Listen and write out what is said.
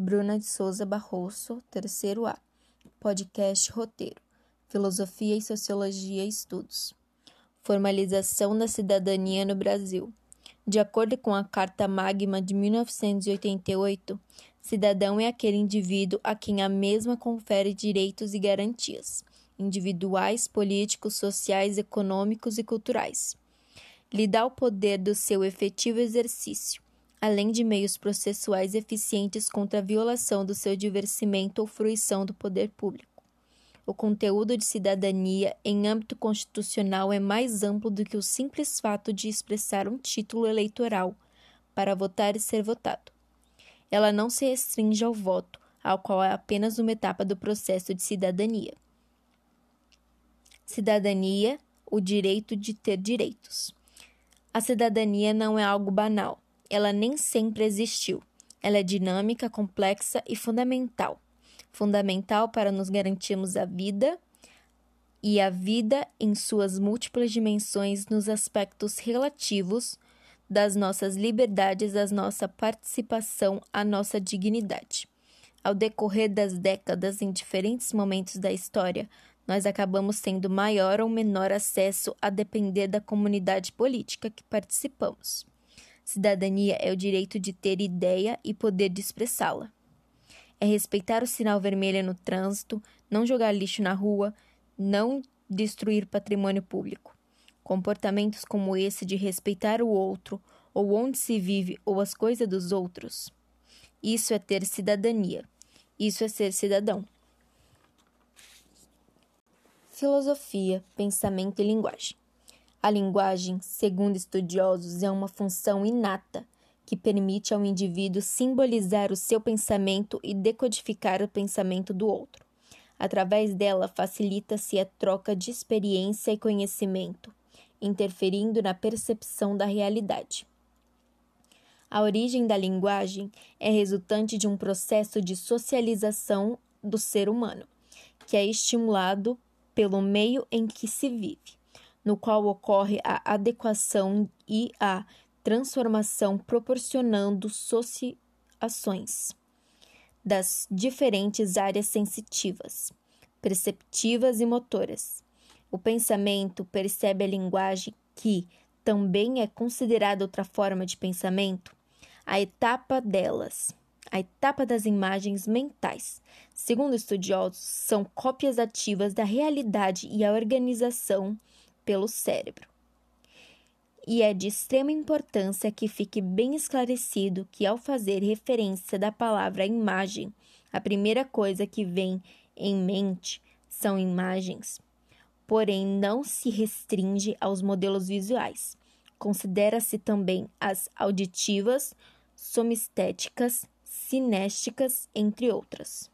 Bruna de Souza Barroso, terceiro A. Podcast Roteiro. Filosofia e Sociologia Estudos. Formalização da cidadania no Brasil. De acordo com a Carta Magma de 1988, cidadão é aquele indivíduo a quem a mesma confere direitos e garantias individuais, políticos, sociais, econômicos e culturais. Lhe dá o poder do seu efetivo exercício além de meios processuais eficientes contra a violação do seu diversimento ou fruição do poder público. O conteúdo de cidadania em âmbito constitucional é mais amplo do que o simples fato de expressar um título eleitoral para votar e ser votado. Ela não se restringe ao voto, ao qual é apenas uma etapa do processo de cidadania. Cidadania, o direito de ter direitos. A cidadania não é algo banal ela nem sempre existiu. Ela é dinâmica, complexa e fundamental. Fundamental para nos garantirmos a vida e a vida em suas múltiplas dimensões nos aspectos relativos das nossas liberdades, à nossa participação, à nossa dignidade. Ao decorrer das décadas, em diferentes momentos da história, nós acabamos tendo maior ou menor acesso a depender da comunidade política que participamos. Cidadania é o direito de ter ideia e poder de expressá-la. É respeitar o sinal vermelho no trânsito, não jogar lixo na rua, não destruir patrimônio público. Comportamentos como esse de respeitar o outro, ou onde se vive, ou as coisas dos outros. Isso é ter cidadania. Isso é ser cidadão. Filosofia, pensamento e linguagem. A linguagem, segundo estudiosos, é uma função inata que permite ao indivíduo simbolizar o seu pensamento e decodificar o pensamento do outro. Através dela, facilita-se a troca de experiência e conhecimento, interferindo na percepção da realidade. A origem da linguagem é resultante de um processo de socialização do ser humano, que é estimulado pelo meio em que se vive no qual ocorre a adequação e a transformação proporcionando associações das diferentes áreas sensitivas, perceptivas e motoras. O pensamento percebe a linguagem que também é considerada outra forma de pensamento, a etapa delas, a etapa das imagens mentais. Segundo estudiosos, são cópias ativas da realidade e a organização pelo cérebro. E é de extrema importância que fique bem esclarecido que, ao fazer referência da palavra imagem, a primeira coisa que vem em mente são imagens, porém não se restringe aos modelos visuais. Considera-se também as auditivas, somistéticas, cinésticas, entre outras.